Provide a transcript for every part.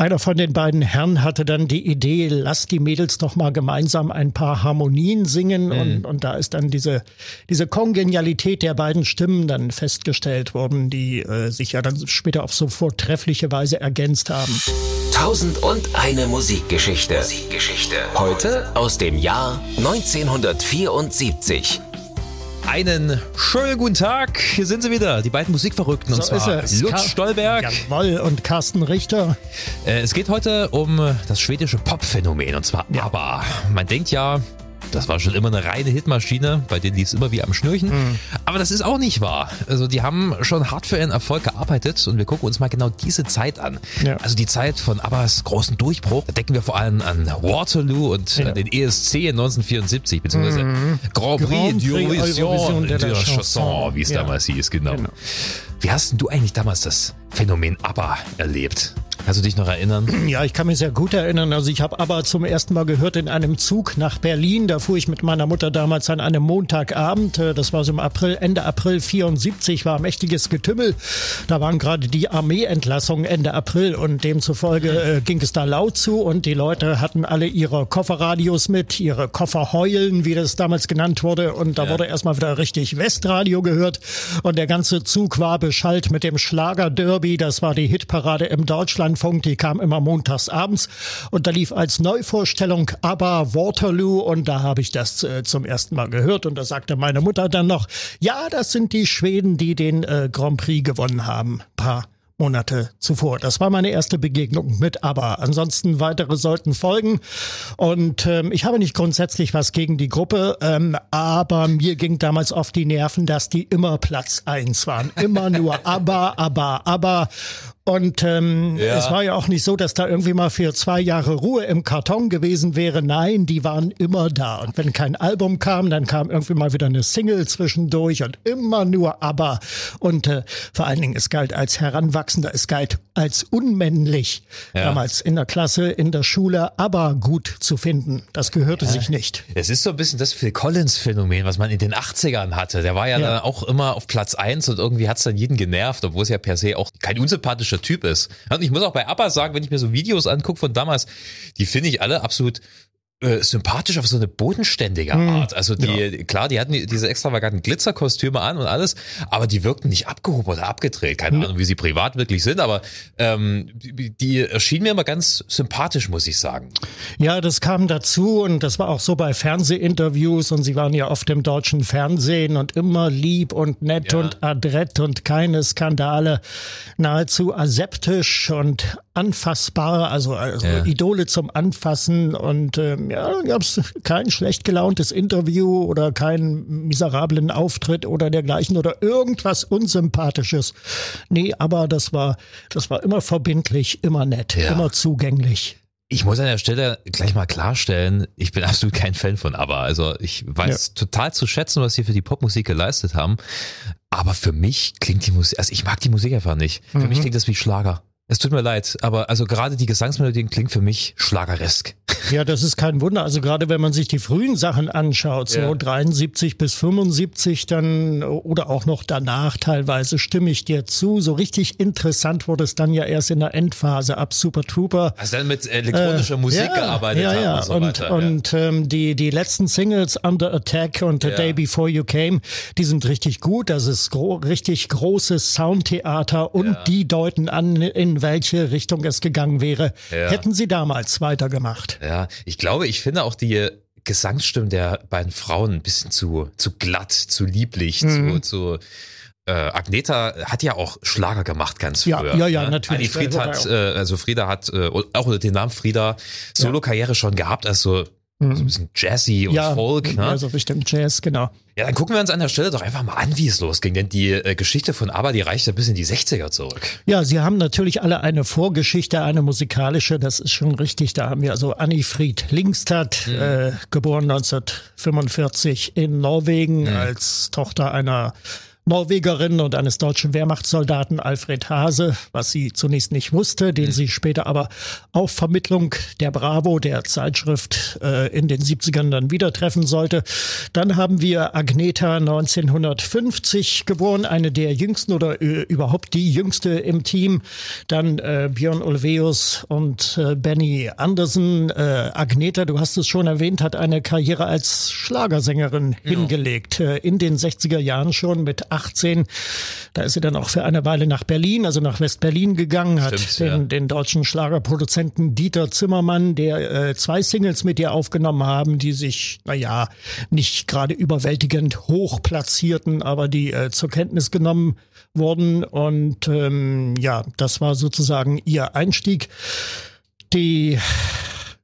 einer von den beiden Herren hatte dann die Idee, lass die Mädels doch mal gemeinsam ein paar Harmonien singen. Mhm. Und, und da ist dann diese, diese Kongenialität der beiden Stimmen dann festgestellt worden, die äh, sich ja dann später auf so vortreffliche Weise ergänzt haben. Tausend und eine Musikgeschichte. Musikgeschichte. Heute aus dem Jahr 1974. Einen schönen guten Tag. Hier sind sie wieder, die beiden Musikverrückten. So und zwar Lutz Ka Stolberg. Jawoll, und Carsten Richter. Äh, es geht heute um das schwedische Popphänomen und zwar ja. ABBA. Man denkt ja, das war schon immer eine reine Hitmaschine, bei denen lief es immer wie am Schnürchen. Mhm. Aber das ist auch nicht wahr. Also die haben schon hart für ihren Erfolg gearbeitet und wir gucken uns mal genau diese Zeit an. Ja. Also die Zeit von Abbas großen Durchbruch. Da denken wir vor allem an Waterloo und ja. den ESC in 1974, beziehungsweise mhm. Grand Prix d'Eurovision de la Chanson, wie es ja. damals hieß, genau. genau. Wie hast denn du eigentlich damals das Phänomen ABBA erlebt? Kannst du dich noch erinnern? Ja, ich kann mich sehr gut erinnern. Also ich habe aber zum ersten Mal gehört in einem Zug nach Berlin. Da fuhr ich mit meiner Mutter damals an einem Montagabend. Äh, das war so im April, Ende April 74, war mächtiges Getümmel. Da waren gerade die Armeeentlassungen Ende April und demzufolge äh, ging es da laut zu und die Leute hatten alle ihre Kofferradios mit, ihre Kofferheulen, wie das damals genannt wurde. Und da ja. wurde erstmal wieder richtig Westradio gehört und der ganze Zug war beschallt mit dem Schlager-Derby. Das war die Hitparade im Deutschland Deutschlandfunk, die kam immer montags abends und da lief als Neuvorstellung aber Waterloo und da habe ich das äh, zum ersten Mal gehört und da sagte meine Mutter dann noch, ja, das sind die Schweden, die den äh, Grand Prix gewonnen haben. Paar Monate zuvor. Das war meine erste Begegnung mit ABBA. Ansonsten weitere sollten folgen. Und ähm, ich habe nicht grundsätzlich was gegen die Gruppe, ähm, aber mir ging damals auf die Nerven, dass die immer Platz eins waren. Immer nur ABBA, ABBA, ABBA. Und ähm, ja. es war ja auch nicht so, dass da irgendwie mal für zwei Jahre Ruhe im Karton gewesen wäre. Nein, die waren immer da. Und wenn kein Album kam, dann kam irgendwie mal wieder eine Single zwischendurch und immer nur ABBA. Und äh, vor allen Dingen, es galt als Heranwachsender, es galt als unmännlich. Ja. Damals in der Klasse, in der Schule, ABBA gut zu finden. Das gehörte ja. sich nicht. Es ist so ein bisschen das Phil Collins-Phänomen, was man in den 80ern hatte. Der war ja, ja. dann auch immer auf Platz eins und irgendwie hat es dann jeden genervt, obwohl es ja per se auch kein unsympathischer Typ ist. Und ich muss auch bei ABBA sagen, wenn ich mir so Videos angucke von damals, die finde ich alle absolut äh, sympathisch auf so eine bodenständige hm. Art. Also die, ja. klar, die hatten diese extravaganten Glitzerkostüme an und alles, aber die wirkten nicht abgehoben oder abgedreht. Keine hm. Ahnung, wie sie privat wirklich sind, aber ähm, die, die erschienen mir immer ganz sympathisch, muss ich sagen. Ja, das kam dazu und das war auch so bei Fernsehinterviews und sie waren ja oft im deutschen Fernsehen und immer lieb und nett ja. und adrett und keine Skandale, nahezu aseptisch und anfassbar, also, also ja. Idole zum Anfassen und ähm, ja, gab es kein schlecht gelauntes Interview oder keinen miserablen Auftritt oder dergleichen oder irgendwas Unsympathisches. Nee, aber das war, das war immer verbindlich, immer nett, ja. immer zugänglich. Ich muss an der Stelle gleich mal klarstellen, ich bin absolut kein Fan von ABBA. Also ich weiß ja. total zu schätzen, was sie für die Popmusik geleistet haben. Aber für mich klingt die Musik, also ich mag die Musik einfach nicht. Für mhm. mich klingt das wie Schlager. Es tut mir leid, aber also gerade die Gesangsmelodien klingen für mich schlageresk. Ja, das ist kein Wunder. Also gerade wenn man sich die frühen Sachen anschaut, so ja. 73 bis 75 dann oder auch noch danach teilweise, stimme ich dir zu. So richtig interessant wurde es dann ja erst in der Endphase ab Super Trooper. Also dann mit elektronischer äh, Musik ja, gearbeitet ja, ja. und so und, weiter. Und ja. ähm, die, die letzten Singles, Under Attack und The Day Before You Came, die sind richtig gut. Das ist gro richtig großes Soundtheater und die deuten an, in welche Richtung es gegangen wäre, ja. hätten sie damals weitergemacht. Ja, ich glaube, ich finde auch die Gesangsstimmen der beiden Frauen ein bisschen zu, zu glatt, zu lieblich, mhm. zu, zu äh, Agneta hat ja auch Schlager gemacht ganz früher. Ja, ja, ja ne? natürlich. Anni Fried hat, äh, also Frieda hat äh, auch unter dem Namen Frieda Solo-Karriere schon gehabt, also Mhm. So ein bisschen Jazzy und ja, Folk. Ne? Also bestimmt Jazz, genau. Ja, dann gucken wir uns an der Stelle doch einfach mal an, wie es losging. Denn die äh, Geschichte von ABBA, die reicht ja bis in die 60er zurück. Ja, sie haben natürlich alle eine Vorgeschichte, eine musikalische, das ist schon richtig. Da haben wir also Annifried Linkstad, mhm. äh, geboren 1945 in Norwegen mhm. als Tochter einer Norwegerin und eines deutschen Wehrmachtssoldaten Alfred Hase, was sie zunächst nicht wusste, den mhm. sie später aber auf Vermittlung der Bravo, der Zeitschrift, äh, in den 70ern dann wieder treffen sollte. Dann haben wir Agneta 1950 geboren, eine der jüngsten oder äh, überhaupt die jüngste im Team. Dann äh, Björn Ulveus und äh, Benny Andersen. Äh, Agneta, du hast es schon erwähnt, hat eine Karriere als Schlagersängerin ja. hingelegt. Äh, in den 60er Jahren schon mit 18. Da ist sie dann auch für eine Weile nach Berlin, also nach West-Berlin gegangen, hat Stimmt, den, ja. den deutschen Schlagerproduzenten Dieter Zimmermann, der äh, zwei Singles mit ihr aufgenommen haben, die sich, naja, nicht gerade überwältigend hoch platzierten, aber die äh, zur Kenntnis genommen wurden. Und ähm, ja, das war sozusagen ihr Einstieg. Die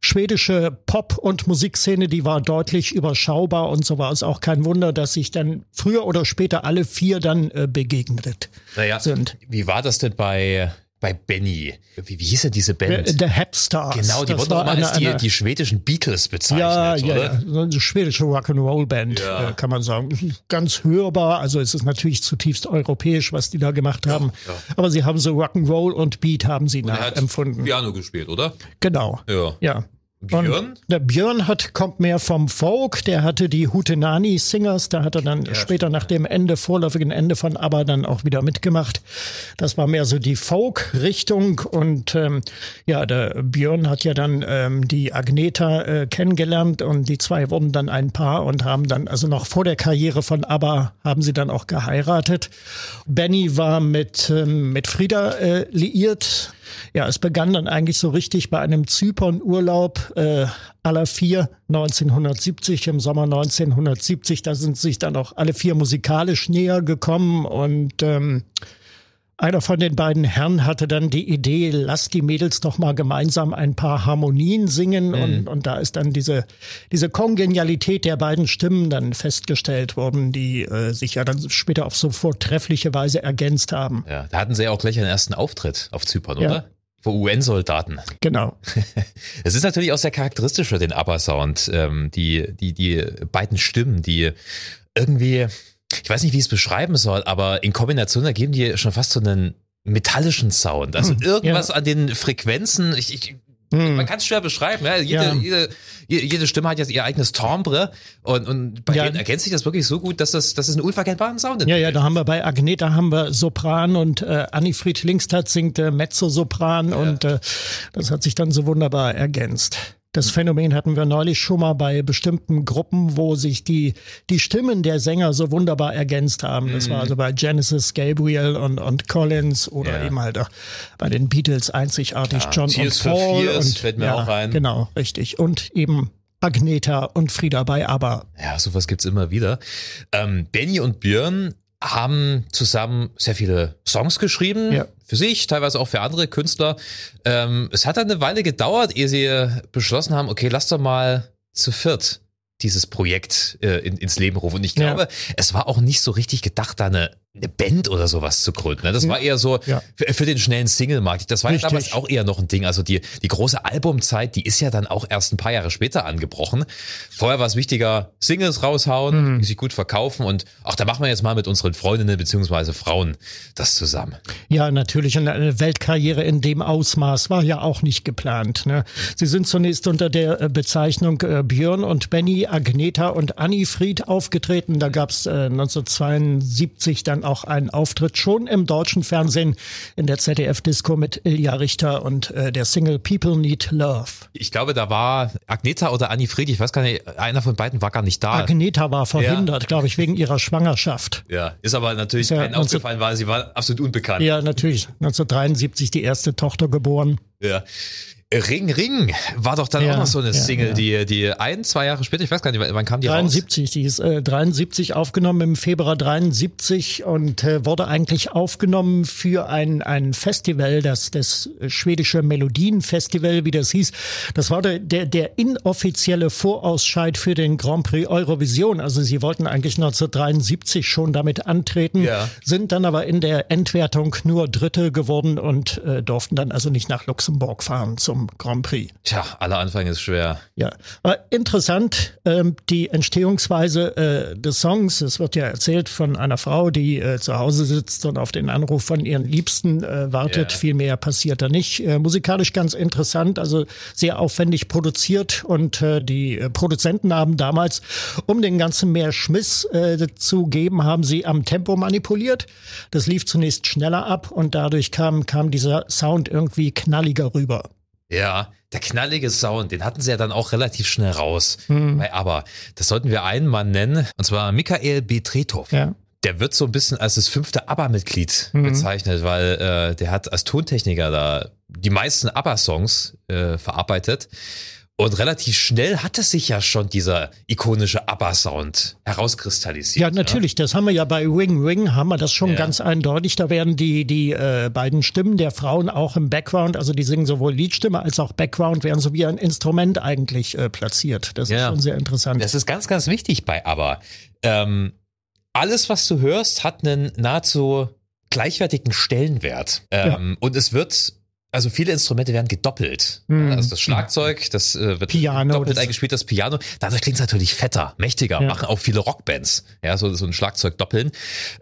schwedische Pop- und Musikszene, die war deutlich überschaubar und so war es auch kein Wunder, dass sich dann früher oder später alle vier dann äh, begegnet naja, sind. Wie war das denn bei bei Benny. Wie, wie hieß denn diese Band? The Hepstars. Genau, die wurden auch mal als die, die schwedischen Beatles bezeichnet, ja, ja, oder? Ja, eine schwedische Rock'n'Roll-Band, ja. Äh, kann man sagen. Ganz hörbar, also es ist natürlich zutiefst europäisch, was die da gemacht haben. Ja, ja. Aber sie haben so Rock'n'Roll und Beat haben sie nachempfunden. Piano gespielt, oder? Genau. Ja. Ja. Björn? Und der Björn hat, kommt mehr vom Folk, der hatte die Hutenani Singers, da hat er dann ja, später nach dem Ende, vorläufigen Ende von ABBA dann auch wieder mitgemacht. Das war mehr so die Folk-Richtung und ähm, ja, der Björn hat ja dann ähm, die Agneta äh, kennengelernt und die zwei wurden dann ein Paar und haben dann, also noch vor der Karriere von ABBA, haben sie dann auch geheiratet. Benny war mit, ähm, mit Frieda äh, liiert, ja, es begann dann eigentlich so richtig bei einem Zypern-Urlaub äh, aller vier 1970, im Sommer 1970. Da sind sich dann auch alle vier musikalisch näher gekommen und ähm, einer von den beiden Herren hatte dann die Idee, lass die Mädels doch mal gemeinsam ein paar Harmonien singen. Mhm. Und, und da ist dann diese, diese Kongenialität der beiden Stimmen dann festgestellt worden, die äh, sich ja dann später auf so vortreffliche Weise ergänzt haben. Ja, da hatten sie ja auch gleich einen ersten Auftritt auf Zypern, ja. oder? Vor UN-Soldaten. Genau. Es ist natürlich auch sehr charakteristisch für den ABBA-Sound, ähm, die, die, die beiden Stimmen, die irgendwie ich weiß nicht, wie ich es beschreiben soll, aber in Kombination ergeben die schon fast so einen metallischen Sound. Also hm, irgendwas ja. an den Frequenzen. Ich, ich, hm. Man kann es schwer beschreiben. Ja? Jede, ja. Jede, jede Stimme hat ja ihr eigenes Timbre und, und bei ja. denen ergänzt sich das wirklich so gut, dass das, dass es einen unverkennbaren Sound ist. Ja, ja, da haben wir bei Agneta haben wir Sopran und äh, Annifried Linkstadt singt äh, Mezzosopran ja. und äh, das hat sich dann so wunderbar ergänzt. Das Phänomen hatten wir neulich schon mal bei bestimmten Gruppen, wo sich die, die Stimmen der Sänger so wunderbar ergänzt haben. Das war mhm. also bei Genesis, Gabriel und, und Collins oder ja. eben halt auch bei den Beatles einzigartig ja, John Tears und Paul. Fears und, fällt mir ja, auch ein. Genau, richtig. Und eben Agneta und Frieda bei Aber. Ja, sowas gibt's immer wieder. Ähm, Benny und Björn haben zusammen sehr viele Songs geschrieben, ja. für sich, teilweise auch für andere Künstler. Ähm, es hat dann eine Weile gedauert, ehe sie beschlossen haben, okay, lass doch mal zu viert dieses Projekt äh, in, ins Leben rufen. Und ich glaube, ja. es war auch nicht so richtig gedacht, da eine eine Band oder sowas zu gründen. Ne? Das war eher so ja. für, für, den schnellen Single-Markt. Das war ja damals auch eher noch ein Ding. Also die, die große Albumzeit, die ist ja dann auch erst ein paar Jahre später angebrochen. Vorher war es wichtiger, Singles raushauen, mhm. die sich gut verkaufen und ach, da machen wir jetzt mal mit unseren Freundinnen beziehungsweise Frauen das zusammen. Ja, natürlich. Und eine Weltkarriere in dem Ausmaß war ja auch nicht geplant. Ne? Sie sind zunächst unter der äh, Bezeichnung äh, Björn und Benny, Agneta und Annie Fried aufgetreten. Da gab es äh, 1972 dann auch einen Auftritt schon im deutschen Fernsehen in der ZDF-Disco mit Ilja Richter und äh, der Single People Need Love. Ich glaube, da war Agneta oder Annie Fried, ich weiß gar nicht, einer von beiden war gar nicht da. Agneta war verhindert, ja. glaube ich, wegen ihrer Schwangerschaft. Ja, ist aber natürlich ja, aufgefallen, weil sie war absolut unbekannt. Ja, natürlich. 1973 die erste Tochter geboren. Ja. Ring Ring war doch dann ja, auch noch so eine ja, Single, ja. die die ein, zwei Jahre später, ich weiß gar nicht, wann kam die 73, raus? die ist äh, 73 aufgenommen im Februar 73 und äh, wurde eigentlich aufgenommen für ein ein Festival, das das schwedische Melodienfestival, wie das hieß. Das war der der, der inoffizielle Vorausscheid für den Grand Prix Eurovision. Also sie wollten eigentlich 1973 schon damit antreten, sind dann aber in der Endwertung nur Dritte geworden und äh, durften dann also nicht nach Luxemburg fahren zum zum Grand Prix. Tja, aller Anfang ist schwer. Ja, aber interessant, ähm, die Entstehungsweise äh, des Songs. Es wird ja erzählt von einer Frau, die äh, zu Hause sitzt und auf den Anruf von ihren Liebsten äh, wartet. Ja. Viel mehr passiert da nicht. Äh, musikalisch ganz interessant, also sehr aufwendig produziert und äh, die äh, Produzenten haben damals, um den ganzen mehr Schmiss zu geben, haben sie am Tempo manipuliert. Das lief zunächst schneller ab und dadurch kam, kam dieser Sound irgendwie knalliger rüber. Ja, der knallige Sound, den hatten sie ja dann auch relativ schnell raus. Mhm. Bei Aber, das sollten wir einen Mann nennen, und zwar Michael Betretov. Ja. Der wird so ein bisschen als das fünfte ABBA-Mitglied Mhm. bezeichnet, weil äh, der hat als Tontechniker da die meisten ABBA-Songs äh, verarbeitet. Und relativ schnell hatte sich ja schon dieser ikonische ABBA-Sound herauskristallisiert. Ja, natürlich. Das haben wir ja bei Wing Wing, haben wir das schon Ja. ganz eindeutig. Da werden die, die äh, beiden Stimmen der Frauen auch im Background, also die singen sowohl Liedstimme als auch Background, werden so wie ein Instrument eigentlich äh, platziert. Das ist Ja. schon sehr interessant. Das ist ganz, ganz wichtig bei ABBA. Ähm, alles, was du hörst, hat einen nahezu gleichwertigen Stellenwert. Ähm, Und es wird, also viele Instrumente werden gedoppelt. Mhm. Also das Schlagzeug, das äh, wird Piano, doppelt das- eingespielt, das Piano. Dadurch klingt es natürlich fetter, mächtiger, Ja. machen auch viele Rockbands. Ja, so, so ein Schlagzeug doppeln.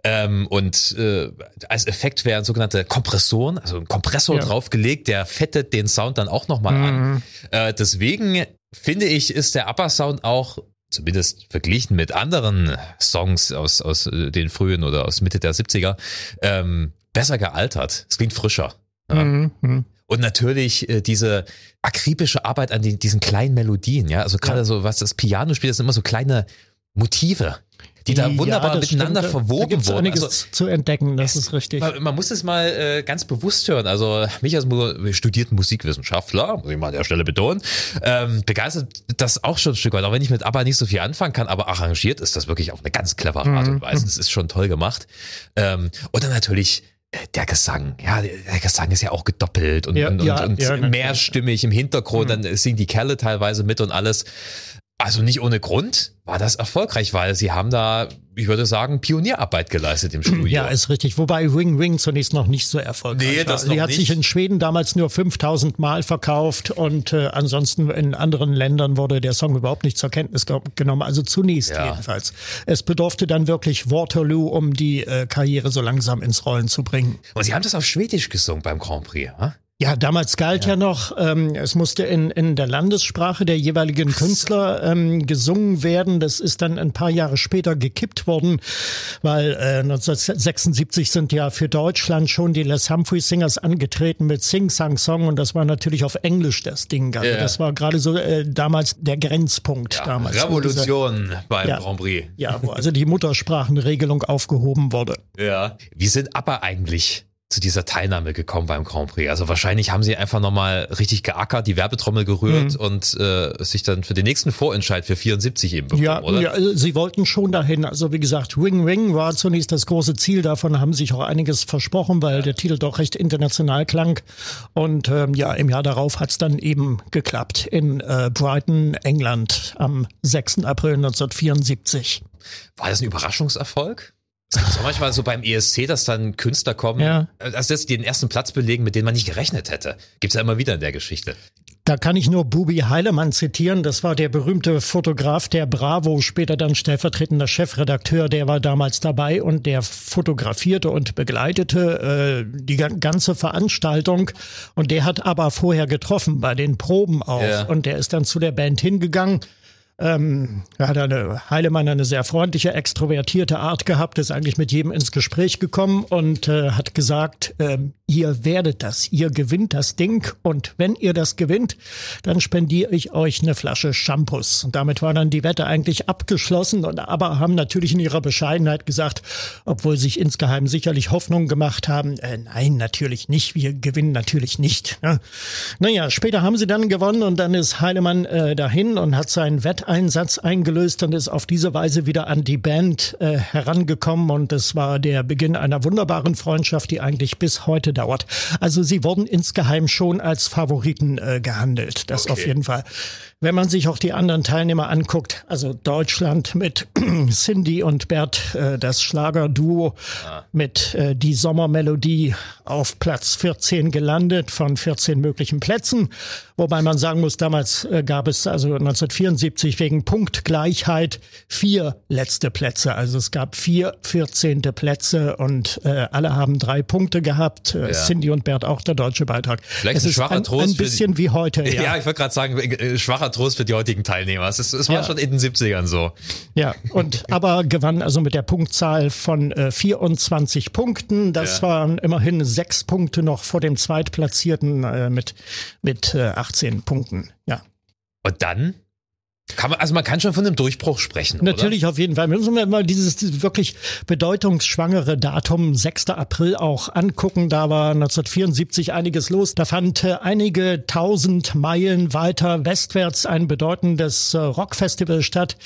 Ähm, und äh, als Effekt werden sogenannte Kompressoren, also ein Kompressor Ja. draufgelegt, der fettet den Sound dann auch nochmal an. Mhm. Äh, deswegen finde ich, ist der ABBA-Sound auch zumindest verglichen mit anderen Songs aus, aus äh, den frühen oder aus Mitte der 70er, ähm, besser gealtert. Es klingt frischer. Ja. Mhm. Mhm. Und natürlich äh, diese akribische Arbeit an den, diesen kleinen Melodien, ja, also gerade Ja. so, was das Piano spielt, das sind immer so kleine Motive, die da Ja, wunderbar das miteinander stimmt. Da verwoben wurden. Also, zu entdecken, das ist richtig. man, man muss es mal äh, ganz bewusst hören. Also mich als studierten Musikwissenschaftler, muss ich mal an der Stelle betonen, ähm, begeistert das auch schon ein Stück weit. Auch wenn ich mit ABBA nicht so viel anfangen kann, aber arrangiert ist das wirklich auf eine ganz clevere Art und Weise. Das ist schon toll gemacht. Ähm, und dann natürlich der Gesang. Ja, der Gesang ist ja auch gedoppelt und, Ja, und, ja, und, und ja, mehrstimmig im Hintergrund. Dann singen die Kerle teilweise mit und alles. Also nicht ohne Grund war das erfolgreich, weil sie haben da, ich würde sagen, Pionierarbeit geleistet im Studio. Ja, ist richtig. Wobei Wing Wing zunächst noch nicht so erfolgreich Nee, war. das Sie noch hat nicht. sich in Schweden damals nur 5000 Mal verkauft und äh, ansonsten in anderen Ländern wurde der Song überhaupt nicht zur Kenntnis ge genommen. Also zunächst Ja. jedenfalls. Es bedurfte dann wirklich Waterloo, um die äh, Karriere so langsam ins Rollen zu bringen. Und sie haben das auf Schwedisch gesungen beim Grand Prix. Ja? Ja, damals galt ja, noch, ähm, es musste in, in der Landessprache der jeweiligen Künstler ähm, gesungen werden. Das ist dann ein paar Jahre später gekippt worden, weil äh, 1976 sind ja für Deutschland schon die Les Humphrey Singers angetreten mit Sing Sang Song und das war natürlich auf Englisch das Ding. Also Ja. das war gerade so äh, damals der Grenzpunkt damals. wo diese- Revolution beim Ja. Grand Prix. Ja, wo also die Muttersprachenregelung aufgehoben wurde. Ja. Wie sind aber eigentlich zu dieser Teilnahme gekommen beim Grand Prix? Also wahrscheinlich haben sie einfach nochmal richtig geackert, die Werbetrommel gerührt Mhm. und äh, sich dann für den nächsten Vorentscheid für 74 eben beworben, Ja, oder? ja, also sie wollten schon dahin. Also wie gesagt, Wing Wing war zunächst das große Ziel. Davon haben sich auch einiges versprochen, weil der Titel doch recht international klang. Und ähm, ja, im Jahr darauf hat's dann eben geklappt in äh, Brighton, England am 6. April 1974. War das ein Überraschungserfolg? Es gibt auch manchmal so beim ESC, dass dann Künstler kommen, Ja. also dass die den ersten Platz belegen, mit denen man nicht gerechnet hätte. Gibt's ja immer wieder in der Geschichte. Da kann ich nur Bubi Heilemann zitieren. Das war der berühmte Fotograf der Bravo, später dann stellvertretender Chefredakteur. Der war damals dabei und der fotografierte und begleitete äh, die ga- ganze Veranstaltung. Und der hat aber vorher getroffen bei den Proben auch. Ja. Und der ist dann zu der Band hingegangen. Ähm, er hat eine Heilemann eine sehr freundliche, extrovertierte Art gehabt, ist eigentlich mit jedem ins Gespräch gekommen und äh, hat gesagt, ähm, ihr werdet das, ihr gewinnt das Ding und wenn ihr das gewinnt, dann spendiere ich euch eine Flasche Shampoos. Und damit war dann die Wette eigentlich abgeschlossen und aber haben natürlich in ihrer Bescheidenheit gesagt, obwohl sich insgeheim sicherlich Hoffnung gemacht haben, äh, nein, natürlich nicht, wir gewinnen natürlich nicht. Ja. Naja, später haben sie dann gewonnen und dann ist Heilemann äh, dahin und hat seinen Wetteinsatz eingelöst und ist auf diese Weise wieder an die Band äh, herangekommen und es war der Beginn einer wunderbaren Freundschaft, die eigentlich bis heute dauert. Also sie wurden insgeheim schon als Favoriten äh, gehandelt, das Okay. auf jeden Fall. Wenn man sich auch die anderen Teilnehmer anguckt, also Deutschland mit Cindy und Bert, äh, das Schlagerduo ah. mit äh, die Sommermelodie auf Platz 14 gelandet von 14 möglichen Plätzen. Wobei man sagen muss, damals äh, gab es also 1974 wegen Punktgleichheit vier letzte Plätze. Also es gab vier 14. Plätze und äh, alle haben drei Punkte gehabt. Ja. Cindy und Bert auch der deutsche Beitrag. Vielleicht es ein schwacher ein, Trost. Ein bisschen wie heute. Ja, ja ich wollte gerade sagen, schwacher Trost für die heutigen Teilnehmer. Es, es war ja. schon in den 70ern so. Ja, und aber gewann also mit der Punktzahl von äh, 24 Punkten. Das ja. waren immerhin sechs Punkte noch vor dem Zweitplatzierten äh, mit, mit äh, 18 Punkten. Ja. Und dann kann man, also man kann schon von einem Durchbruch sprechen. Natürlich oder? auf jeden Fall. Wir müssen wir mal dieses wirklich bedeutungsschwangere Datum 6. April auch angucken. Da war 1974 einiges los. Da fand äh, einige tausend Meilen weiter westwärts ein bedeutendes äh, Rockfestival statt.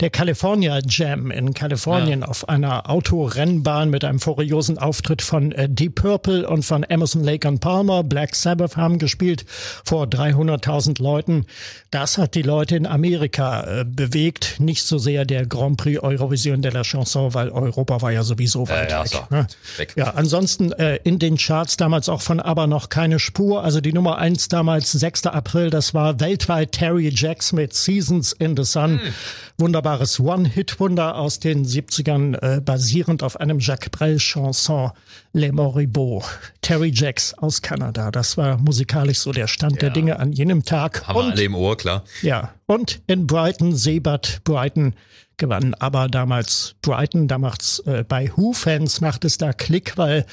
Der California Jam in Kalifornien ja. auf einer Autorennbahn mit einem furiosen Auftritt von äh, Deep Purple und von Emerson Lake and Palmer. Black Sabbath haben gespielt vor 300.000 Leuten. Das hat die Leute in Amerika Amerika äh, bewegt, nicht so sehr der Grand Prix Eurovision de la Chanson, weil Europa war ja sowieso weit ja, weg, so. ne? weg. Ja, ansonsten äh, in den Charts damals auch von aber noch keine Spur. Also die Nummer eins damals, 6. April, das war weltweit Terry Jacks mit Seasons in the Sun. Hm. Wunderbares One-Hit-Wunder aus den 70ern, äh, basierend auf einem Jacques Brel-Chanson Les Moribaux. Terry Jacks aus Kanada. Das war musikalisch so der Stand ja. der Dinge an jenem Tag. Haben Und, wir alle im Ohr, klar. Ja, und in Brighton, Seebad Brighton gewann aber damals Brighton, damals äh, bei Who-Fans macht es da Klick, weil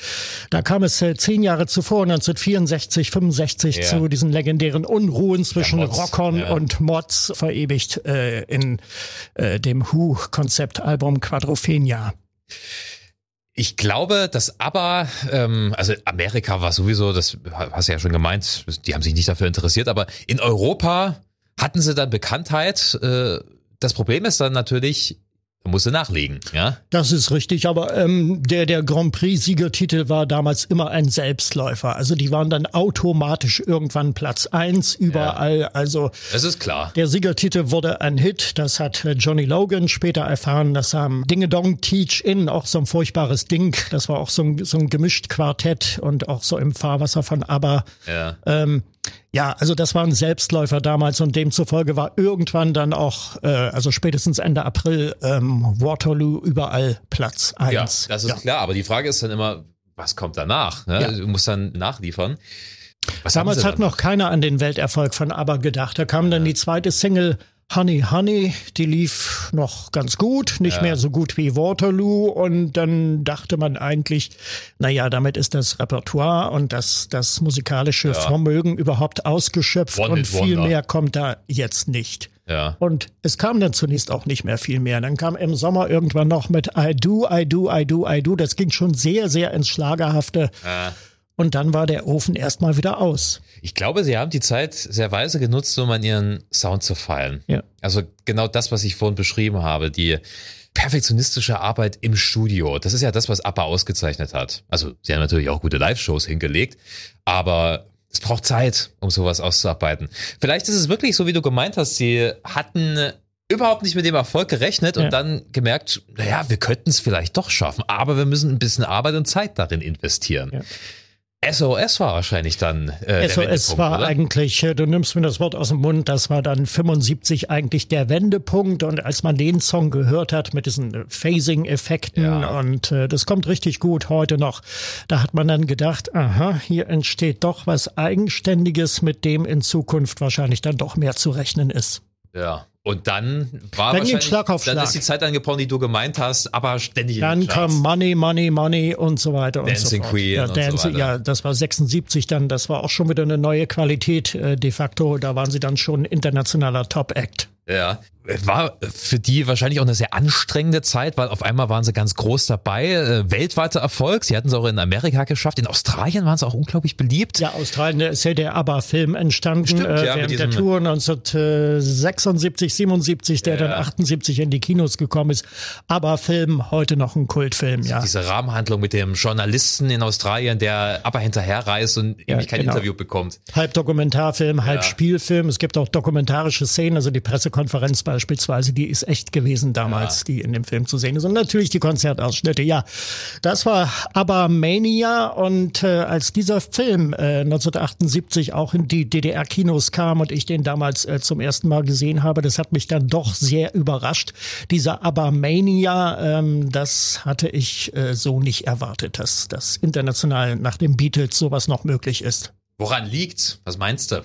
da kam es äh, zehn Jahre zuvor, 1964, 65 ja. zu diesen legendären Unruhen zwischen Rockern ja. und Mods verewigt äh, in äh, dem Who-Konzeptalbum Quadrophenia. Ich glaube, dass aber, ähm, also Amerika war sowieso, das hast du ja schon gemeint, die haben sich nicht dafür interessiert, aber in Europa hatten sie dann Bekanntheit. Äh, das Problem ist dann natürlich, man musste nachlegen, ja? Das ist richtig, aber ähm, der, der Grand Prix-Siegertitel war damals immer ein Selbstläufer. Also die waren dann automatisch irgendwann Platz eins überall. Ja. Also es ist klar. Der Siegertitel wurde ein Hit. Das hat äh, Johnny Logan später erfahren. Das haben Dinge Dong Teach In, auch so ein furchtbares Ding. Das war auch so ein, so ein gemischt Quartett und auch so im Fahrwasser von ABBA. Ja. Ähm, ja, also das war ein Selbstläufer damals und demzufolge war irgendwann dann auch, äh, also spätestens Ende April, ähm, Waterloo überall Platz eins. Ja, das ist ja. klar, aber die Frage ist dann immer, was kommt danach? Ne? Ja. Du musst dann nachliefern. Was Damals hat noch keiner an den Welterfolg von ABBA gedacht. Da kam dann die zweite Single Honey Honey, die lief noch ganz gut, nicht ja. mehr so gut wie Waterloo und dann dachte man eigentlich, naja, damit ist das Repertoire und das, das musikalische ja. Vermögen überhaupt ausgeschöpft One und viel mehr kommt da jetzt nicht. Ja. Und es kam dann zunächst auch nicht mehr viel mehr. Dann kam im Sommer irgendwann noch mit I do, I do, I do, I do. Das ging schon sehr, sehr ins Schlagerhafte. Ja. Und dann war der Ofen erstmal wieder aus. Ich glaube, sie haben die Zeit sehr weise genutzt, um an ihren Sound zu fallen. Ja. Also genau das, was ich vorhin beschrieben habe, die perfektionistische Arbeit im Studio. Das ist ja das, was ABBA ausgezeichnet hat. Also sie haben natürlich auch gute Live-Shows hingelegt, aber es braucht Zeit, um sowas auszuarbeiten. Vielleicht ist es wirklich so, wie du gemeint hast, sie hatten überhaupt nicht mit dem Erfolg gerechnet und ja. dann gemerkt, naja, wir könnten es vielleicht doch schaffen, aber wir müssen ein bisschen Arbeit und Zeit darin investieren. Ja. SOS war wahrscheinlich dann. Äh, SOS war oder? eigentlich, äh, du nimmst mir das Wort aus dem Mund, das war dann 75 eigentlich der Wendepunkt. Und als man den Song gehört hat mit diesen äh, Phasing-Effekten ja. und äh, das kommt richtig gut heute noch, da hat man dann gedacht, aha, hier entsteht doch was Eigenständiges, mit dem in Zukunft wahrscheinlich dann doch mehr zu rechnen ist. Ja, und dann war dann wahrscheinlich, Schlag auf Schlag. dann ist die Zeit angebrochen, die du gemeint hast, aber ständig Dann kam Money, Money, Money und so weiter Dancing und so fort. Queen ja, und Dancing, so weiter. ja, das war 76 dann, das war auch schon wieder eine neue Qualität äh, de facto, da waren sie dann schon internationaler Top-Act. Ja. War für die wahrscheinlich auch eine sehr anstrengende Zeit, weil auf einmal waren sie ganz groß dabei. Äh, weltweiter Erfolg. Sie hatten es auch in Amerika geschafft. In Australien waren sie auch unglaublich beliebt. Ja, Australien ist ja der ABBA-Film entstanden Stimmt, äh, ja, während der Tour 1976, 77, der dann 78 in die Kinos gekommen ist. ABBA-Film, heute noch ein Kultfilm, ja. Diese Rahmenhandlung mit dem Journalisten in Australien, der aber hinterherreist und Ja, ewig kein genau. Interview bekommt. Halb Dokumentarfilm, halb Ja. Spielfilm. Es gibt auch dokumentarische Szenen, also die Pressekonferenz beispielsweise, die ist echt gewesen damals, die in dem Film zu sehen ist. Und natürlich die Konzertausschnitte, ja. Das war aber Mania und äh, als dieser Film äh, 1978 auch in die DDR-Kinos kam und ich den damals äh, zum ersten Mal gesehen habe, das hat mich dann doch sehr überrascht. Dieser Abermania, ähm, das hatte ich äh, so nicht erwartet, dass das international nach den Beatles sowas noch möglich ist. Woran liegt's? Was meinst du?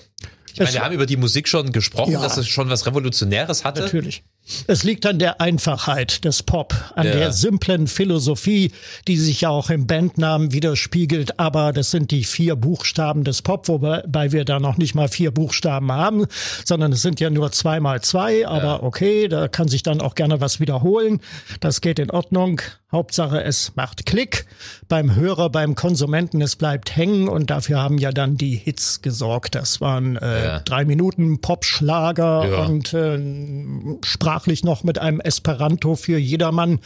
Ich meine, wir haben über die Musik schon gesprochen, Ja. dass es schon was Revolutionäres hatte. Natürlich. Es liegt an der Einfachheit des Pop, an Ja. der simplen Philosophie, die sich ja auch im Bandnamen widerspiegelt. Aber das sind die vier Buchstaben des Pop, wobei wir da noch nicht mal vier Buchstaben haben, sondern es sind ja nur zwei mal zwei. Aber okay, da kann sich dann auch gerne was wiederholen. Das geht in Ordnung. Hauptsache, es macht Klick beim Hörer, beim Konsumenten. Es bleibt hängen und dafür haben ja dann die Hits gesorgt. Das waren äh, Ja. drei Minuten Popschlager Ja. und äh, sprachlich noch mit einem Esperanto für jedermann.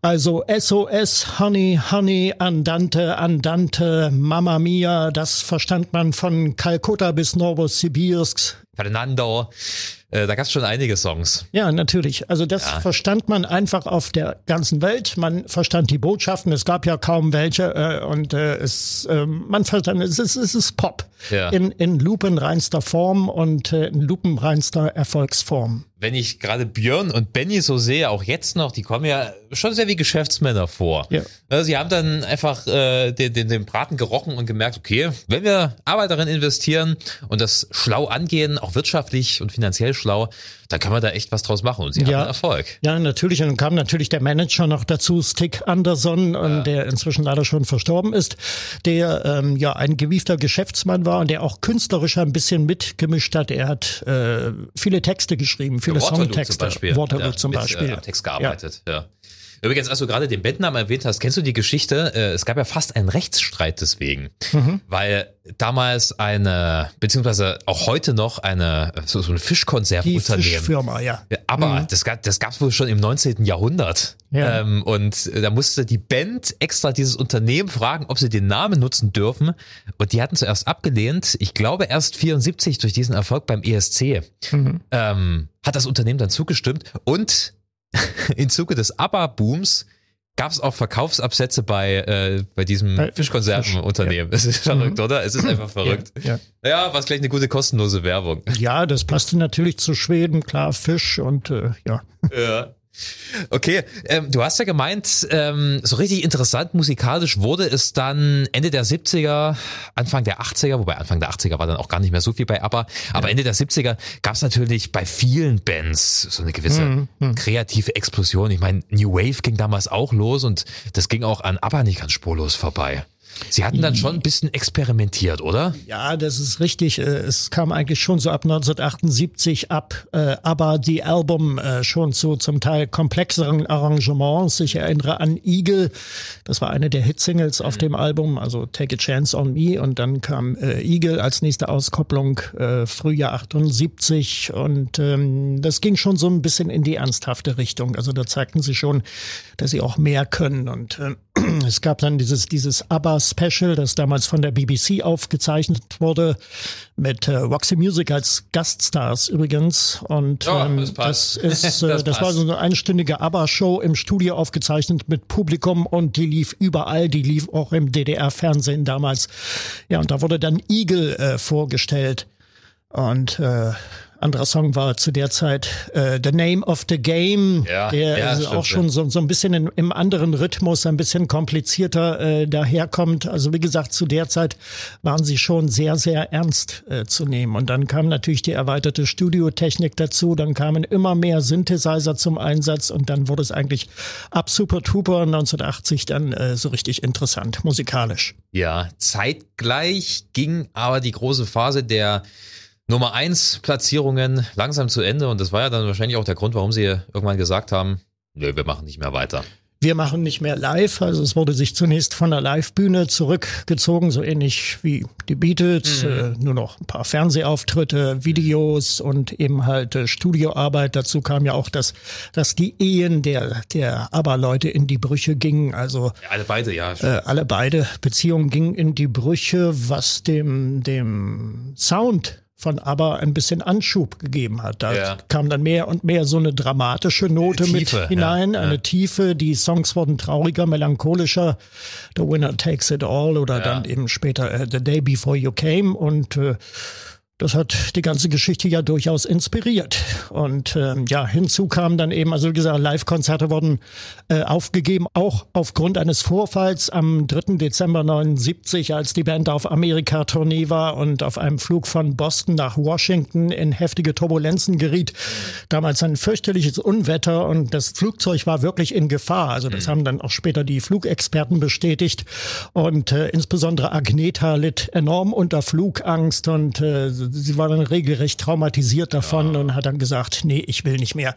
Also SOS, Honey, Honey, Andante, Andante, Mamma Mia, das verstand man von Kalkutta bis Novosibirsk. Fernando, äh, da gab's schon einige Songs. Ja, natürlich. Also das verstand man einfach auf der ganzen Welt. Man verstand die Botschaften. Es gab ja kaum welche äh, und äh, es, äh, man verstand, es ist, es ist Pop Ja. in, in lupenreinster Form und äh, in lupenreinster Erfolgsform. Wenn ich gerade Björn und Benny so sehe, auch jetzt noch, die kommen ja schon sehr wie Geschäftsmänner vor. Ja. Also sie haben dann einfach äh, den, den, den Braten gerochen und gemerkt, okay, wenn wir Arbeit darin investieren und das schlau angehen, auch wirtschaftlich und finanziell schlau, dann kann man da echt was draus machen und sie Ja. haben Erfolg. Ja, natürlich. Und dann kam natürlich der Manager noch dazu, Stick Anderson, und der inzwischen leider schon verstorben ist, der ähm, ja ein gewiefter Geschäftsmann war und der auch künstlerisch ein bisschen mitgemischt hat. Er hat äh, viele Texte geschrieben, viele Waterloo Songtexte. zum Beispiel. Waterloo Ja, zum mit, Beispiel. Äh, am Text gearbeitet, ja. Übrigens, als du gerade den Bandnamen erwähnt hast, kennst du die Geschichte? Äh, es gab ja fast einen Rechtsstreit deswegen, Mhm. weil damals eine, beziehungsweise auch heute noch eine, so, so ein Die Fischkonservenunternehmen. Fischfirma, ja. Aber das gab das wohl schon im 19. Jahrhundert. Ja. Ähm, und äh, da musste die Band extra dieses Unternehmen fragen, ob sie den Namen nutzen dürfen. Und die hatten zuerst abgelehnt. Ich glaube erst 74 durch diesen Erfolg beim ESC ähm, hat das Unternehmen dann zugestimmt. Und im Zuge des ABBA-Booms gab es auch Verkaufsabsätze bei, äh, bei diesem Bei- Fischkonservenunternehmen. Es ist verrückt, oder? Es ist einfach verrückt. Ja, Ja, was gleich eine gute kostenlose Werbung. ja, das passte natürlich zu Schweden, klar, Fisch und äh, ja. Ja. Okay, ähm, du hast ja gemeint, ähm, so richtig interessant musikalisch wurde es dann Ende der 70er, Anfang der 80er, wobei Anfang der 80er war dann auch gar nicht mehr so viel bei ABBA, aber Ende der 70er gab es natürlich bei vielen Bands so eine gewisse kreative Explosion. Ich meine, New Wave ging damals auch los und das ging auch an ABBA nicht ganz spurlos vorbei. Sie hatten dann schon ein bisschen experimentiert, oder? Ja, das ist richtig. Äh, Es kam eigentlich schon so ab 1978 ab, äh, aber die Album äh, schon zu zum Teil komplexeren Arrangements. Ich erinnere an Eagle, das war eine der Hitsingles auf dem Album, also Take a Chance on Me. Und dann kam Eagle als nächste Auskopplung Frühjahr 78 und ähm, das ging schon so ein bisschen in die ernsthafte Richtung. Also da zeigten sie schon, dass sie auch mehr können und äh, es gab dann dieses, dieses ABBA-Special, das damals von der BBC aufgezeichnet wurde, mit äh, Roxy Music als Gaststars übrigens. Und Ja, ähm, das das ist, äh, Das das, war so eine einstündige ABBA-Show im Studio aufgezeichnet mit Publikum und die lief überall, die lief auch im DDR-Fernsehen damals. Ja, und da wurde dann Eagle äh, vorgestellt. Und äh, anderer Song war zu der Zeit äh, The Name of the Game, Ja, der ja, also auch schon so, so ein bisschen in, im anderen Rhythmus, ein bisschen komplizierter äh, daherkommt. Also wie gesagt, zu der Zeit waren sie schon sehr, sehr ernst äh, zu nehmen. Und dann kam natürlich die erweiterte Studiotechnik dazu, dann kamen immer mehr Synthesizer zum Einsatz und dann wurde es eigentlich ab Super Tuper 1980 dann äh, so richtig interessant, musikalisch. Ja, zeitgleich ging aber die große Phase der Nummer 1 Platzierungen langsam zu Ende und das war ja dann wahrscheinlich auch der Grund, warum sie irgendwann gesagt haben, nö, wir machen nicht mehr weiter. Wir machen nicht mehr live, also es wurde sich zunächst von der Live-Bühne zurückgezogen, so ähnlich wie die Beatles, mhm. äh, nur noch ein paar Fernsehauftritte, Videos und eben halt äh, Studioarbeit. Dazu kam ja auch, dass, dass die Ehen der, der ABBA-Leute in die Brüche gingen, also ja, alle beide, ja. Äh, alle beide Beziehungen gingen in die Brüche, was dem, dem Sound von ABBA ein bisschen Anschub gegeben hat. Da ja. kam dann mehr und mehr so eine dramatische Note Tiefe, mit hinein, ja, eine ja. Tiefe. Die Songs wurden trauriger, melancholischer. The Winner Takes It All oder dann eben später uh, The Day Before You Came und äh, das hat die ganze Geschichte ja durchaus inspiriert. Und ähm, ja, hinzu kam dann eben, also wie gesagt, Live-Konzerte wurden äh, aufgegeben, auch aufgrund eines Vorfalls am 3. Dezember 79, als die Band auf Amerika-Tournee war und auf einem Flug von Boston nach Washington in heftige Turbulenzen geriet. Damals ein fürchterliches Unwetter und das Flugzeug war wirklich in Gefahr. Also das mhm. haben dann auch später die Flugexperten bestätigt. Und äh, insbesondere Agneta litt enorm unter Flugangst und äh, sie war dann regelrecht traumatisiert davon ja. und hat dann gesagt, nee, ich will nicht mehr.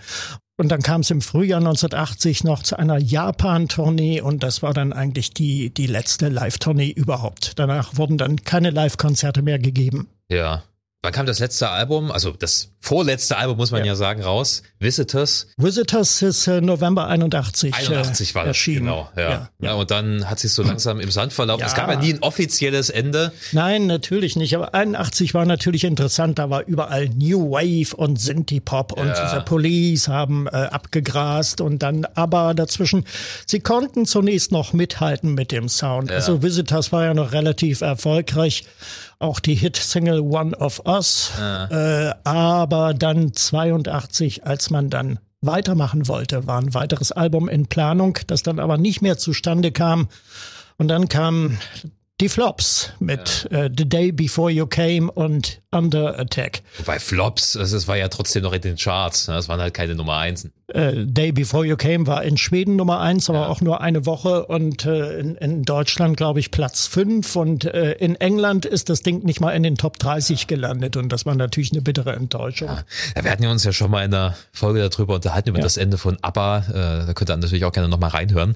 Und dann kam es im Frühjahr 1980 noch zu einer Japan-Tournee und das war dann eigentlich die, die letzte Live-Tournee überhaupt. Danach wurden dann keine Live-Konzerte mehr gegeben. Ja. Wann kam das letzte Album? Also das vorletzte Album muss man ja, ja sagen raus. Visitors. Visitors ist äh, November 81. 81 äh, war das erschienen. genau. Ja. Ja, ja. und dann hat sich so langsam im Sand verlaufen. Es gab ja nie ein offizielles Ende. Nein, natürlich nicht. Aber 81 war natürlich interessant. Da war überall New Wave und Synthie Pop und diese Police haben äh, abgegrast und dann aber dazwischen. Sie konnten zunächst noch mithalten mit dem Sound. Also Visitors war ja noch relativ erfolgreich auch die Hit-Single One of Us. Ah. Äh, aber dann 82, als man dann weitermachen wollte, war ein weiteres Album in Planung, das dann aber nicht mehr zustande kam. Und dann kam die Flops mit ja. uh, The Day Before You Came und Under Attack. Wobei Flops, es war ja trotzdem noch in den Charts, ne? das waren halt keine Nummer eins. Uh, Day Before You Came war in Schweden Nummer eins, aber ja. auch nur eine Woche und uh, in, in, Deutschland, glaube ich, Platz fünf und in England ist das Ding nicht mal in den Top 30 ja. gelandet und das war natürlich eine bittere Enttäuschung. Ja. wir hatten ja uns ja schon mal in der Folge darüber unterhalten, über das Ende von ABBA, da könnt ihr natürlich auch gerne nochmal reinhören.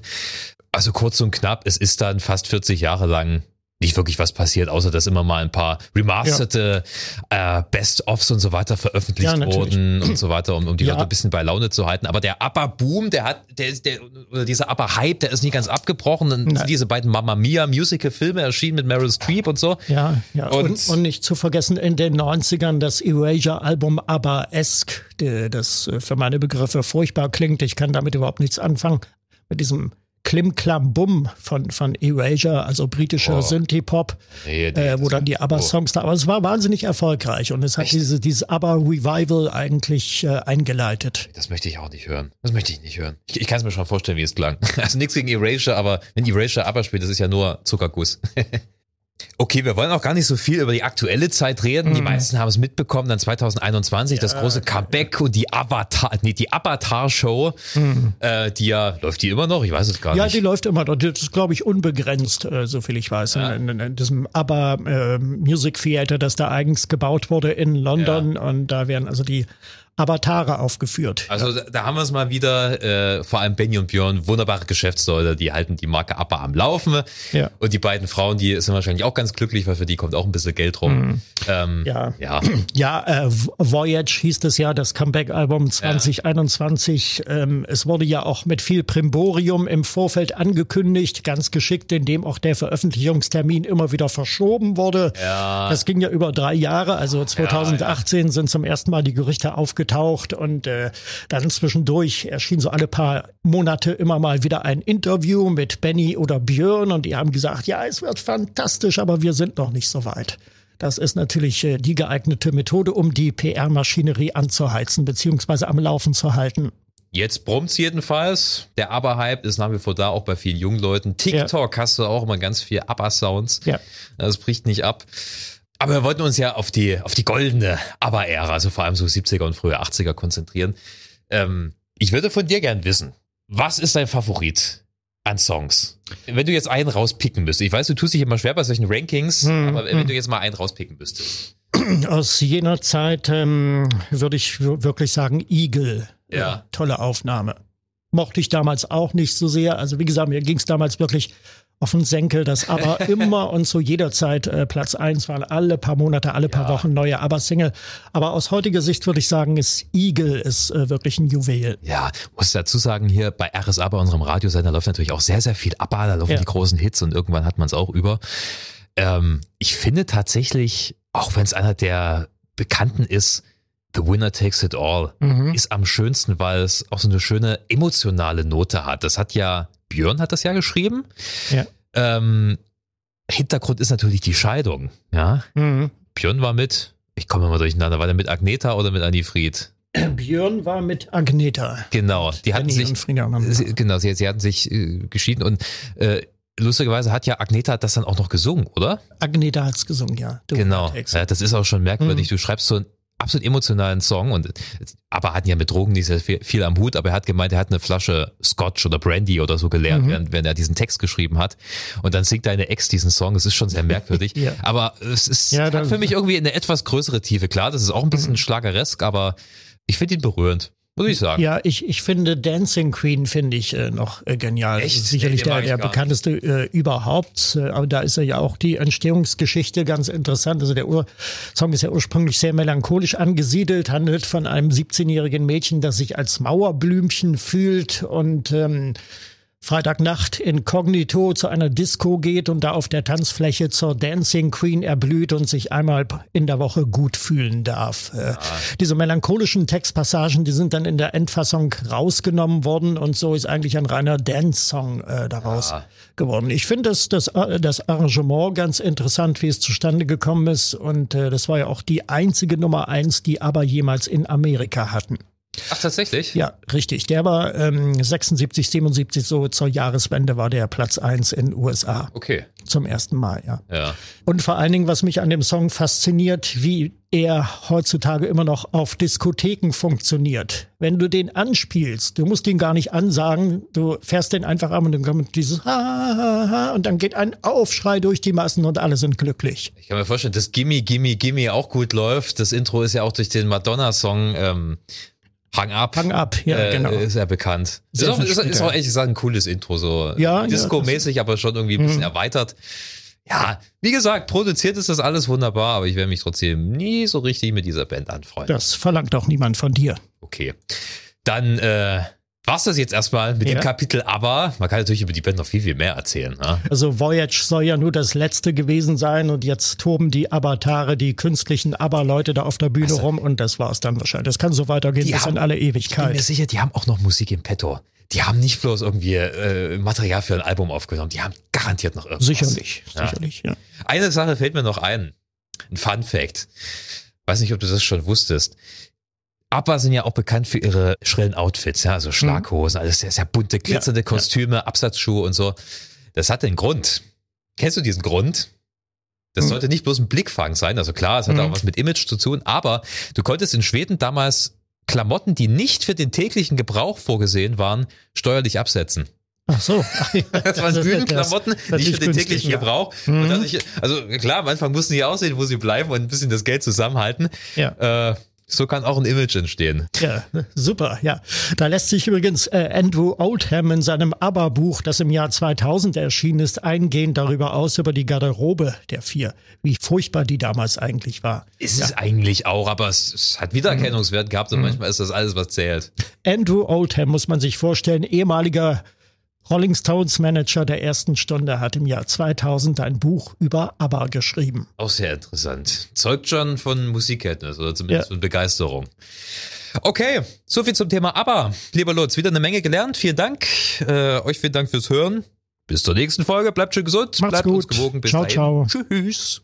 Also kurz und knapp, es ist dann fast 40 Jahre lang nicht wirklich was passiert, außer dass immer mal ein paar remasterte ja. äh, Best-ofs und so weiter veröffentlicht ja, wurden und so weiter, um, um die ja. Leute ein bisschen bei Laune zu halten. Aber der Upper-Boom, der hat, der, der, oder dieser Upper-Hype, der ist nie ganz abgebrochen. Dann sind diese beiden Mamma Mia Musical-Filme erschienen mit Meryl Streep und so. Ja, ja. Und, und, und nicht zu vergessen in den 90ern das Erasure-Album Aber-esque, das äh, für meine Begriffe furchtbar klingt. Ich kann damit überhaupt nichts anfangen. Mit diesem Klim Klam Bum von, von Erasure, also britischer oh. Synthie-Pop, nee, äh, wo dann die ABBA-Songs da, aber es war wahnsinnig erfolgreich und es hat diese, dieses ABBA-Revival eigentlich äh, eingeleitet. Das möchte ich auch nicht hören. Das möchte ich nicht hören. Ich, ich kann es mir schon vorstellen, wie es klang. Also nichts gegen Erasure, aber wenn Erasure ABBA spielt, das ist ja nur Zuckerguss. Okay, wir wollen auch gar nicht so viel über die aktuelle Zeit reden. Mhm. Die meisten haben es mitbekommen, dann 2021 ja, das große Comeback und die Avatar, nee, die Avatar-Show, mhm. äh, die ja, läuft die immer noch? Ich weiß es gar ja, nicht. Ja, die läuft immer noch. Das ist, glaube ich, unbegrenzt, äh, so viel ich weiß, ja. in, in, in, diesem ABBA äh, Music Theater, das da eigens gebaut wurde in London. Ja. Und da werden also die Avatare aufgeführt. Also da, da haben wir es mal wieder, äh, vor allem Benny und Björn, wunderbare Geschäftsleute, die halten die Marke ABBA am Laufen. Ja. Und die beiden Frauen, die sind wahrscheinlich auch ganz glücklich, weil für die kommt auch ein bisschen Geld rum. Mhm. Ähm, ja, ja, ja äh, Voyage hieß das ja, das Comeback-Album 2021. Ja. Ähm, es wurde ja auch mit viel Primborium im Vorfeld angekündigt, ganz geschickt, indem auch der Veröffentlichungstermin immer wieder verschoben wurde. Ja. Das ging ja über drei Jahre, also 2018 ja, sind zum ersten Mal die Gerüchte aufgetaucht aufgetaucht und äh, dann zwischendurch erschien so alle paar Monate immer mal wieder ein Interview mit Benny oder Björn und die haben gesagt, ja, es wird fantastisch, aber wir sind noch nicht so weit. Das ist natürlich äh, die geeignete Methode, um die PR-Maschinerie anzuheizen bzw. am Laufen zu halten. Jetzt brummt's jedenfalls. Der Aber-Hype ist nach wie vor da, auch bei vielen jungen Leuten. TikTok ja. hast du auch immer ganz viel Aber-Sounds. Ja. Das bricht nicht ab. Aber wir wollten uns ja auf die, auf die goldene Aber-Ära, also vor allem so 70er und frühe 80er konzentrieren. Ähm, ich würde von dir gern wissen, was ist dein Favorit an Songs? Wenn du jetzt einen rauspicken müsstest. Ich weiß, du tust dich immer schwer bei solchen Rankings, hm, aber wenn hm. du jetzt mal einen rauspicken müsstest. aus jener Zeit ähm, würde ich wirklich sagen Eagle. Ja. Tolle Aufnahme. Mochte ich damals auch nicht so sehr. Also wie gesagt, mir ging es damals wirklich auf den Senkel, dass aber immer und zu jeder Zeit äh, Platz eins waren. Alle paar Monate, alle paar Ja. Wochen neue Aber-Single. Aber aus heutiger Sicht würde ich sagen, ist Eagle ist äh, wirklich ein Juwel. Ja, muss dazu sagen, hier bei RSA, bei unserem Radiosender, läuft natürlich auch sehr, sehr viel ABBA, da laufen Ja. die großen Hits und irgendwann hat man es auch über. Ähm, ich finde tatsächlich, auch wenn es einer der Bekannten ist, The Winner Takes It All Mhm. ist am schönsten, weil es auch so eine schöne emotionale Note hat. Das hat ja, Björn hat das ja geschrieben. Ja. Ähm, Hintergrund ist natürlich die Scheidung, ja. Mhm. Björn war mit, ich komme mal durcheinander, war der mit Agneta oder mit Annie Fried? Björn war mit Agneta. Genau, die hatten Annie sich, Sie, genau, sie, sie hatten sich äh, geschieden und äh, lustigerweise hat ja Agneta das dann auch noch gesungen, oder? Agneta hat's gesungen, ja. Du genau. Ja, das ist auch schon merkwürdig. Mhm. Du schreibst so einen absolut emotionalen Song und aber hatten ja mit Drogen nicht sehr viel, viel am Hut, aber er hat gemeint, er hat eine Flasche Scotch oder Brandy oder so gelernt, Mhm. während, während er diesen Text geschrieben hat. Und dann singt deine Ex diesen Song. Das ist schon sehr merkwürdig. Ja. Aber es ist Ja, hat für mich irgendwie eine etwas größere Tiefe. Klar, das ist auch ein bisschen schlageresk, aber ich finde ihn berührend, muss ich sagen. Ja, ich, ich finde Dancing Queen finde ich äh, noch äh, genial. Echt? Das ist sicherlich der, der bekannteste äh, überhaupt. Äh, aber da ist ja auch die Entstehungsgeschichte ganz interessant. Also der Ur Song ist ja ursprünglich sehr melancholisch angesiedelt, handelt von einem 17-jährigen Mädchen, das sich als Mauerblümchen fühlt und ähm, Freitagnacht inkognito zu einer Disco geht und da auf der Tanzfläche zur Dancing Queen erblüht und sich einmal in der Woche gut fühlen darf. Äh, Diese melancholischen Textpassagen, die sind dann in der Endfassung rausgenommen worden und so ist eigentlich ein reiner Dance-Song äh, daraus Ja. geworden. Ich finde das, das, äh, das Arrangement ganz interessant, wie es zustande gekommen ist und äh, das war ja auch die einzige Nummer eins, die aber jemals in Amerika hatten. Ach, tatsächlich? Ja, richtig. Der war ähm, 76, 77, so zur Jahreswende war der Platz eins in USA. Okay. Zum ersten Mal, ja. Ja. Und vor allen Dingen, was mich an dem Song fasziniert, wie er heutzutage immer noch auf Diskotheken funktioniert. Wenn du den anspielst, du musst ihn gar nicht ansagen, du fährst den einfach an und dann kommt dieses ha, ha, ha und dann geht ein Aufschrei durch die Massen und alle sind glücklich. Ich kann mir vorstellen, dass Gimme, Gimme, Gimme auch gut läuft. Das Intro ist ja auch durch den Madonna-Song ähm, Hang Up. Hang Up, ja, äh, genau. Ist ja bekannt. Ist auch, ist, ist auch ehrlich gesagt ein cooles Intro, so Ja, ja, Disco-mäßig, aber schon irgendwie ein bisschen Mhm. erweitert. Ja, wie gesagt, produziert ist das alles wunderbar, aber ich werde mich trotzdem nie so richtig mit dieser Band anfreunden. Das verlangt auch niemand von dir. Okay. Dann äh, war's das jetzt erstmal mit dem Ja. Kapitel, aber man kann natürlich über die Band noch viel, viel mehr erzählen. Ne? Also Voyage soll ja nur das letzte gewesen sein und jetzt toben die Avatare, die künstlichen Aber-Leute da auf der Bühne Also- rum und das war's dann wahrscheinlich. Das kann so weitergehen bis haben- in alle Ich bin Ewigkeit. mir sicher, die haben auch noch Musik im Petto. Die haben nicht bloß irgendwie äh, Material für ein Album aufgenommen, die haben garantiert noch irgendwas. Sicherlich, Ja. sicherlich, ja. Eine Sache fällt mir noch ein. Ein Fun Fact. Weiß nicht, ob du das schon wusstest. ABBA sind ja auch bekannt für ihre schrillen Outfits, ja, also Schlaghosen, alles sehr, sehr bunte, glitzernde Ja, ja. Kostüme, Absatzschuhe und so. Das hat den Grund. Kennst du diesen Grund? Das Hm. sollte nicht bloß ein Blickfang sein. Also klar, es hat Hm. auch was mit Image zu tun, aber du konntest in Schweden damals Klamotten, die nicht für den täglichen Gebrauch vorgesehen waren, steuerlich absetzen. Ach so. Das waren Bühnenklamotten, nicht für den täglichen ja. Gebrauch. Mhm. Dadurch, also klar, am Anfang mussten die aussehen, wo sie bleiben und ein bisschen das Geld zusammenhalten. Ja. Äh, so kann auch ein Image entstehen. Ja, super, ja. Da lässt sich übrigens äh, Andrew Oldham in seinem ABBA-Buch, das im Jahr 2000 erschienen ist, eingehend darüber aus, über die Garderobe der vier, wie furchtbar die damals eigentlich war. Ist es eigentlich auch, aber es, es hat Wiedererkennungswert gehabt Mhm. und manchmal ist das alles, was zählt. Andrew Oldham, muss man sich vorstellen, ehemaliger Rolling Stones Manager der ersten Stunde, hat im Jahr 2000 ein Buch über ABBA geschrieben. Auch sehr interessant. Zeugt schon von Musikkenntnis oder zumindest Ja. von Begeisterung. Okay, so viel zum Thema ABBA. Lieber Lutz, wieder eine Menge gelernt. Vielen Dank. Äh, euch vielen Dank fürs Hören. Bis zur nächsten Folge. Bleibt schön gesund. Macht's bleibt uns gut. gewogen. Bis Ciao, dahin. ciao. Tschüss.